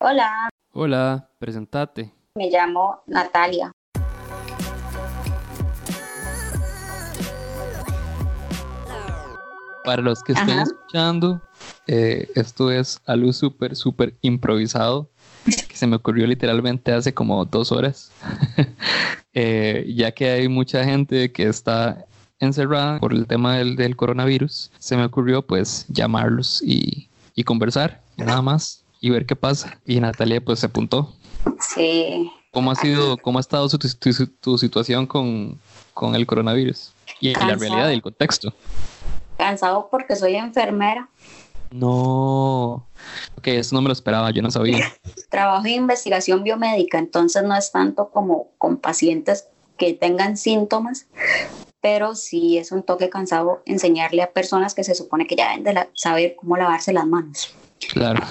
Hola, Hola, presentate. me llamo Natalia. Para los que estén Ajá. escuchando, eh, esto es algo súper, súper improvisado que se me ocurrió literalmente hace como dos horas, Eh, ya que hay mucha gente que está encerrada por el tema del, del coronavirus, se me ocurrió pues llamarlos y, y conversar, nada más, y ver qué pasa. Y Natalia pues se apuntó. Sí, ¿Cómo ha sido, cómo ha estado su- tu, tu situación con, con el coronavirus? Y la realidad y el contexto. cansado porque soy enfermera. No. Ok, eso no me lo esperaba, yo no sabía. Trabajo en investigación biomédica, entonces no es tanto como con pacientes que tengan síntomas, pero sí es un toque cansado enseñarle a personas que se supone que ya deben de la- saber cómo lavarse las manos. Claro.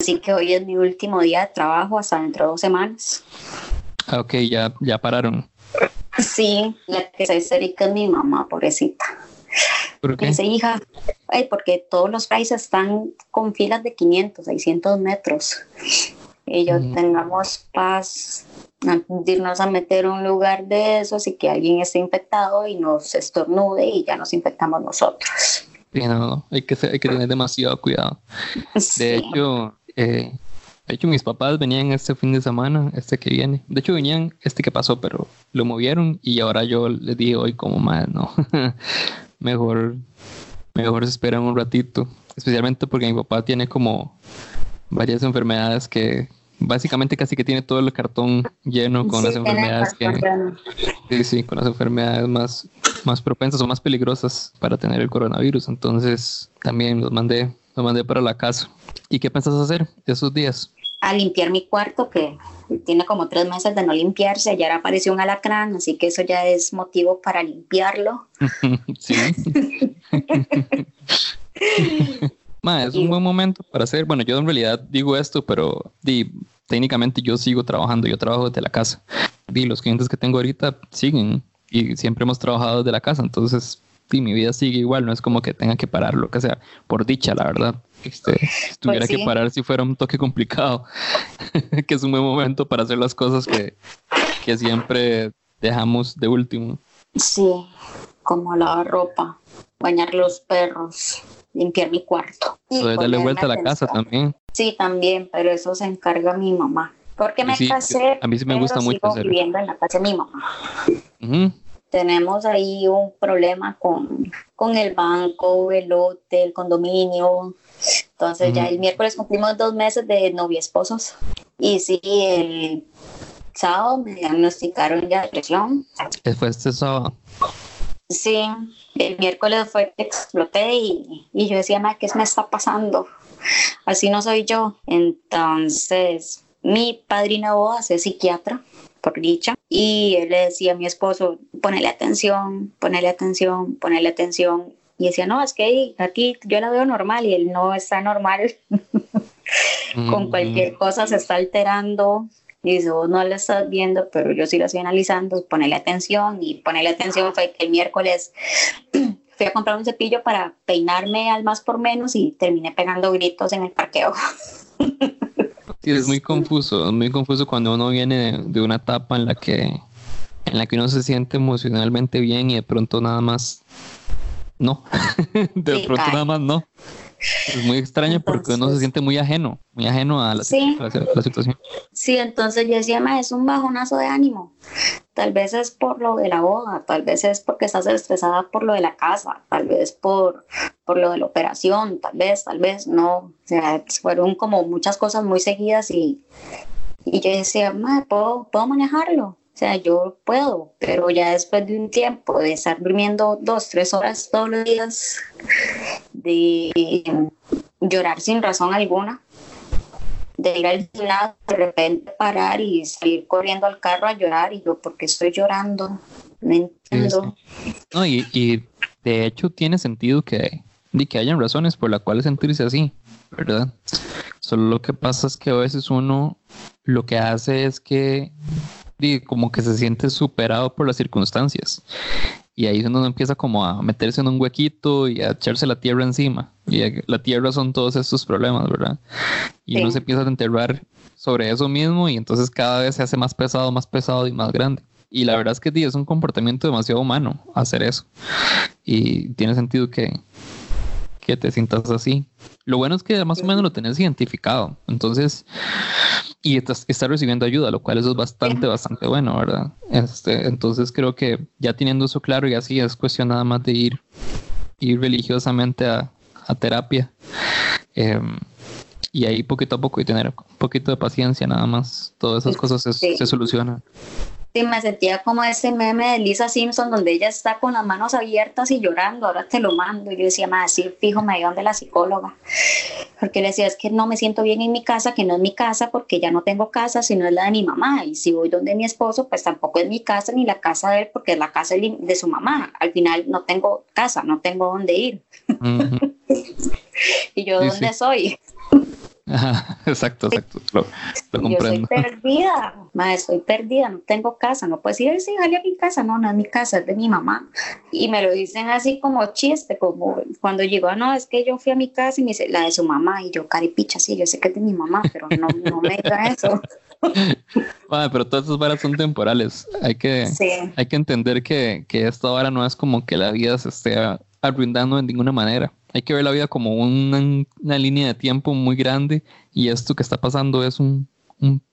Así que hoy es mi último día de trabajo hasta dentro de dos semanas. Ah, Ok, ya, ya pararon. Sí, la que se histérica es mi mamá, pobrecita. ¿Por qué? Dice, hija, ay, porque todos los países están con filas de 500, 600 metros. Y yo Mm. tengamos paz, irnos a meter un lugar de esos y que alguien esté infectado y nos estornude y ya nos infectamos nosotros. Sí, no, no, hay que, ser- hay que tener demasiado cuidado. De hecho, eh, de hecho, mis papás venían este fin de semana, este que viene. De hecho, venían este que pasó, pero lo movieron y ahora yo les dije hoy como más, no. mejor, mejor se esperan un ratito. Especialmente porque mi papá tiene como varias enfermedades que básicamente casi que tiene todo el cartón lleno con Sí, las enfermedades que, Sí, sí, con las enfermedades más, más propensas o más peligrosas para tener el coronavirus. Entonces también los mandé, los mandé para la casa. ¿Y qué pensás hacer esos días? a limpiar mi cuarto que tiene como tres meses de no limpiarse. Ayer apareció un alacrán, así que eso ya es motivo para limpiarlo. sí. Ma, es un buen momento para hacer. Bueno, yo en realidad digo esto, pero di, técnicamente yo sigo trabajando. Yo trabajo desde la casa. Y los clientes que tengo ahorita siguen y siempre hemos trabajado desde la casa. Entonces, mi vida sigue igual. No es como que tenga que parar lo que sea. Por dicha, la verdad. Este, si tuviera sí. que parar si fuera un toque complicado. que es un buen momento para hacer las cosas que, que siempre dejamos de último. Sí, como lavar ropa, bañar los perros, limpiar mi cuarto. y Poder darle vuelta a la casa también. Sí, también, pero eso se encarga mi mamá. Porque me Sí, casé, a mí sí me pero gusta mucho sigo hacerlo. viviendo en la casa de mi mamá. Tenemos ahí un problema con, con el banco, el lote, el condominio. Entonces ya el miércoles cumplimos dos meses de novia esposos. Y sí, el sábado me diagnosticaron ya depresión. Fue este sábado. Sí, el miércoles fue que exploté y, y yo decía, "Ma, ¿qué me está pasando? Así no soy yo. Entonces, mi padrino bodas es psiquiatra, por dicha, y él le decía a mi esposo, ponele atención, ponele atención, ponele atención. Y decía, no, es que aquí yo la veo normal y él no está normal, con cualquier cosa se está alterando. Y dice, vos no lo estás viendo, pero yo sí lo estoy analizando, ponele atención. Y ponele atención fue que el miércoles fui a comprar un cepillo para peinarme al más por menos y terminé pegando gritos en el parqueo. Sí, es muy confuso, es muy confuso cuando uno viene de una etapa en la que en la que uno se siente emocionalmente bien y de pronto nada más no. de Sí, pronto nada más no. Es muy extraño porque uno se siente muy ajeno, muy ajeno a la, Sí. a la- a la situación. Sí, entonces yo decía, ma, es un bajonazo de ánimo. Tal vez es por lo de la boda, tal vez es porque estás estresada por lo de la casa, tal vez por, por lo de la operación, tal vez, tal vez no. O sea, fueron como muchas cosas muy seguidas y, y yo decía, ma, ¿puedo, puedo manejarlo. O sea, yo puedo, pero ya después de un tiempo de estar durmiendo dos, tres horas todos los días, de llorar sin razón alguna, de ir al gimnasio, de repente parar y salir corriendo al carro a llorar y yo, ¿por qué estoy llorando? No entiendo. No, y, y de hecho tiene sentido que, de que hayan razones por las cuales sentirse así, ¿verdad? Solo lo que pasa es que a veces uno lo que hace es que di, como que se siente superado por las circunstancias. y ahí uno empieza como a meterse en un huequito y a echarse la tierra encima. Y la tierra son todos estos problemas, ¿verdad? Y uno se empieza a enterrar sobre eso mismo y entonces cada vez se hace más pesado, más pesado y más grande. Y la verdad es que es un comportamiento demasiado humano hacer eso. Y tiene sentido que, que te sientas así. Lo bueno es que más o menos lo tenés identificado. Entonces, y estás, recibiendo ayuda, lo cual eso es bastante, bastante bueno, ¿verdad? Este, entonces creo que ya teniendo eso claro y así es cuestión nada más de ir, ir religiosamente a, terapia. Em, y ahí poquito a poco y tener un poquito de paciencia nada más. Todas esas cosas se, se solucionan. Sí, me sentía como ese meme de Lisa Simpson donde ella está con las manos abiertas y llorando, ahora te lo mando. Y yo decía, más decir fijo, me dio de la psicóloga. Porque le decía, es que no me siento bien en mi casa, que no es mi casa, porque ya no tengo casa, sino es la de mi mamá. Y si voy donde mi esposo, pues tampoco es mi casa ni la casa de él, porque es la casa de su mamá. Al final no tengo casa, no tengo dónde ir. y yo, ¿dónde soy? exacto, exacto. Lo, comprendo. Yo estoy perdida, ma, estoy perdida, no tengo casa, no puedes ir sí, a mi casa, no, no es mi casa, es de mi mamá. Y me lo dicen así como chiste, como cuando llegó, no, es que yo fui a mi casa y me dice, la de su mamá, y yo, caripicha, sí, yo sé que es de mi mamá, pero no, no me diga eso. pero todas esas varas son temporales. Hay que, hay que entender que, que esta vara no es como que la vida se esté arruinando de ninguna manera. Hay que ver la vida como una, línea de tiempo muy grande y esto que está pasando es un,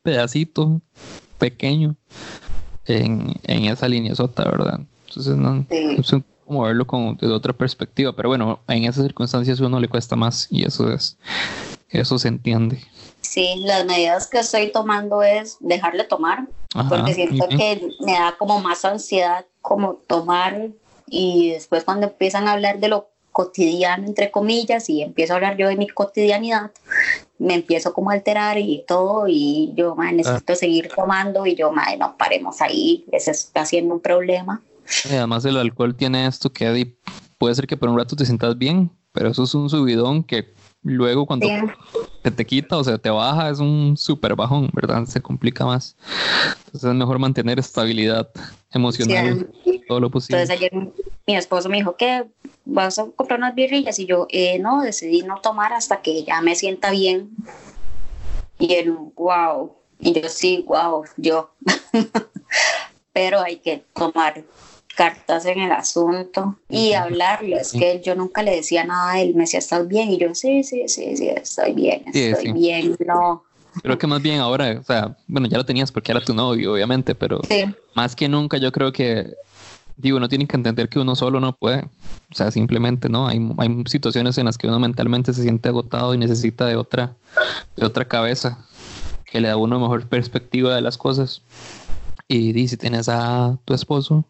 pedacito pequeño en, esa línea sota, ¿verdad? Entonces, no, es como verlo como desde otra perspectiva, pero bueno, en esas circunstancias uno le cuesta más y eso es, eso se entiende. Sí, las medidas que estoy tomando es dejarle tomar, porque siento que me da como más ansiedad como tomar y después cuando empiezan a hablar de lo cotidiano, entre comillas, y empiezo a hablar yo de mi cotidianidad, me empiezo como a alterar y todo, y yo, madre, necesito ah. seguir tomando, y yo, madre, no paremos ahí, ese está siendo un problema. además el alcohol tiene esto que puede ser que por un rato te sientas bien, pero eso es un subidón que luego cuando se te quita o se te baja es un súper bajón, ¿verdad? Se complica más. Entonces es mejor mantener estabilidad emocional todo lo posible. Entonces ayer mi esposo me dijo que vas a comprar unas birrillas y yo eh, no, decidí no tomar hasta que ya me sienta bien. Y él, wow. Y yo sí, wow, yo. Pero hay que tomar cartas en el asunto y hablarlo. Es que yo nunca le decía nada a él, me decía, ¿estás bien? Y yo, sí, sí, sí, sí, estoy bien, estoy bien, no. Creo que más bien ahora, o sea, bueno, ya lo tenías porque era tu novio, obviamente, pero más que nunca yo creo que, digo, no tienen que entender que uno solo no puede. O sea, simplemente no, hay, hay situaciones en las que uno mentalmente se siente agotado y necesita de otra, de otra cabeza que le da a uno mejor perspectiva de las cosas. Y, si tienes a tu esposo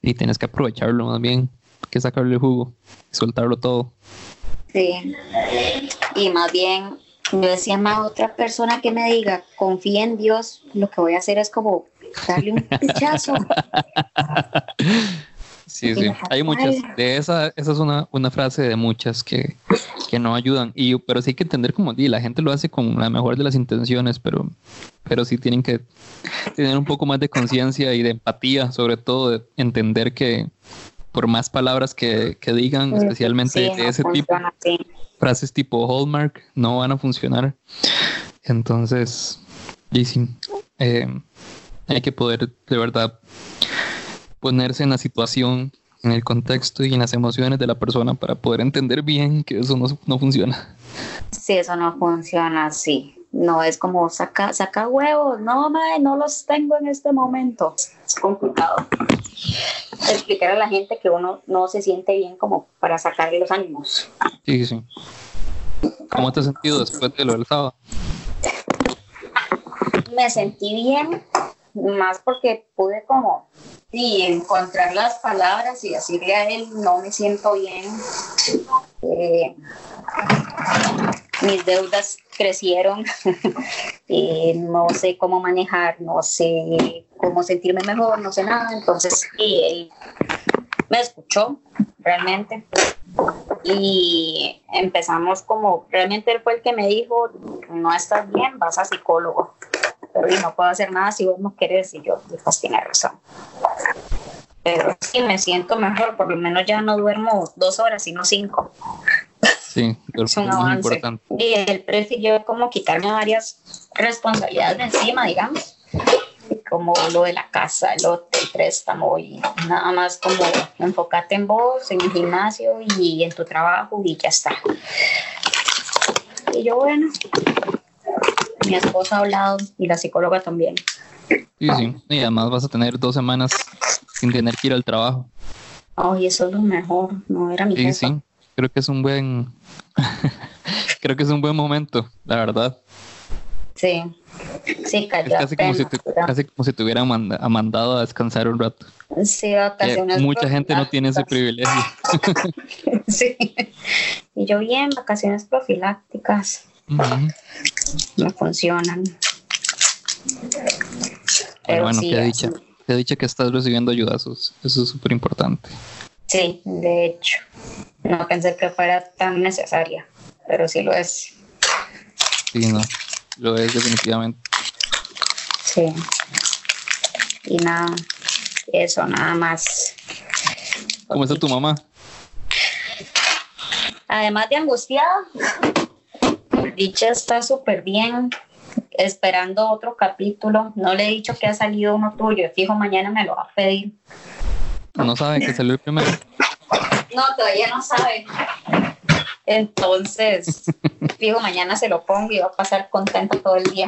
y tienes que aprovecharlo más bien que sacarle jugo y soltarlo todo. Sí, y más bien yo decía más otra persona que me diga, confía en Dios, lo que voy a hacer es como darle un pichazo. Sí, sí, hay muchas. De esa, esa es una, una frase de muchas que, que, no ayudan. Y, pero sí hay que entender como di, la gente lo hace con la mejor de las intenciones, pero, pero sí tienen que tener un poco más de conciencia y de empatía, sobre todo de entender que por más palabras que, que digan, especialmente de ese tipo, frases tipo Hallmark, no van a funcionar. Entonces, y sí, eh, hay que poder de verdad ponerse en la situación, en el contexto y en las emociones de la persona para poder entender bien que eso no, no funciona. Sí, eso no funciona así. No es como saca, saca huevos, no, madre, no los tengo en este momento. Es complicado. Explicar a la gente que uno no se siente bien como para sacarle los ánimos. Sí, sí. ¿Cómo te has sentido después de lo del sábado? Me sentí bien, más porque pude como sí, encontrar las palabras y decirle a él no me siento bien. Eh, mis deudas crecieron, eh, no sé cómo manejar, no sé cómo sentirme mejor, no sé nada. Entonces, él me escuchó realmente y empezamos como, realmente él fue el que me dijo, no estás bien, vas a psicólogo pero no puedo hacer nada si vos no querés. Y yo, pues tienes razón. pero sí me siento mejor, por lo menos ya no duermo dos horas, sino cinco. Sí, es un avance. Importante. Y él prefirió como quitarme varias responsabilidades de encima, digamos, como lo de la casa, el hotel, el préstamo y nada más como enfócate en vos, en el gimnasio y en tu trabajo y ya está. Y yo, bueno, mi esposa ha hablado y la psicóloga también. Sí, sí, y además vas a tener dos semanas sin tener que ir al trabajo. Ay, eso es lo mejor, no era mi Sí, sí, creo que es un buen, creo que es un buen momento, la verdad. Sí, sí, cayó es casi, como si te, casi como si te hubieran mandado a descansar un rato. Sí, vacaciones. mucha gente no tiene ese privilegio. sí, y yo bien, vacaciones profilácticas. No funcionan. Pero bueno, qué dicha. Qué dicha que estás recibiendo ayudazos. Eso es súper importante. Sí, de hecho. No pensé que fuera tan necesaria, pero sí lo es. Sí, no. Lo es definitivamente. Sí. Y nada, eso, nada más. ¿Cómo está tu mamá? Además de angustiada, dicha está súper bien, esperando otro capítulo. No le he dicho que ha salido uno tuyo, fijo, mañana me lo va a pedir. No sabe que salió el primero. No, todavía no sabe. Entonces, fijo, mañana se lo pongo y va a pasar contento todo el día.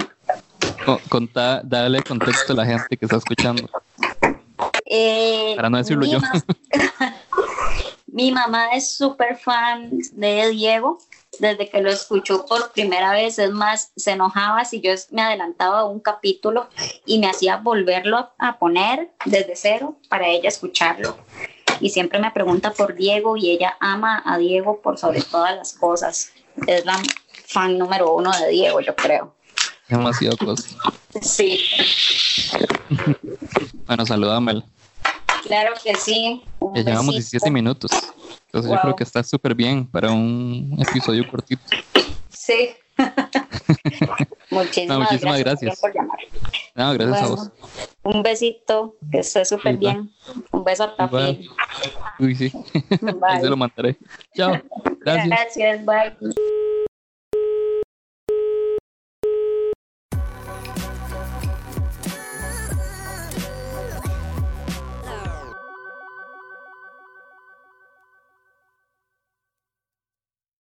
Dale contexto a la gente que está escuchando. Eh, Para no decirlo yo. mi mamá es súper fan de Diego desde que lo escuchó por primera vez. Es más, se enojaba si yo me adelantaba un capítulo y me hacía volverlo a poner desde cero para ella escucharlo. Y siempre me pregunta por Diego y ella ama a Diego por sobre todas las cosas. Es la fan número uno de Diego, yo creo. Demasiado. Sí. bueno, salúdamela. Claro que sí. Ya llevamos 17 minutos. Entonces yo creo que está súper bien para un episodio cortito. Sí. muchísimas, muchísimas, gracias, por llamar. No, gracias a vos. Un besito, que esté súper bien. Un beso a Tafi. Uy, sí. Ahí se lo mandaré. Chao. Gracias. Gracias, bye.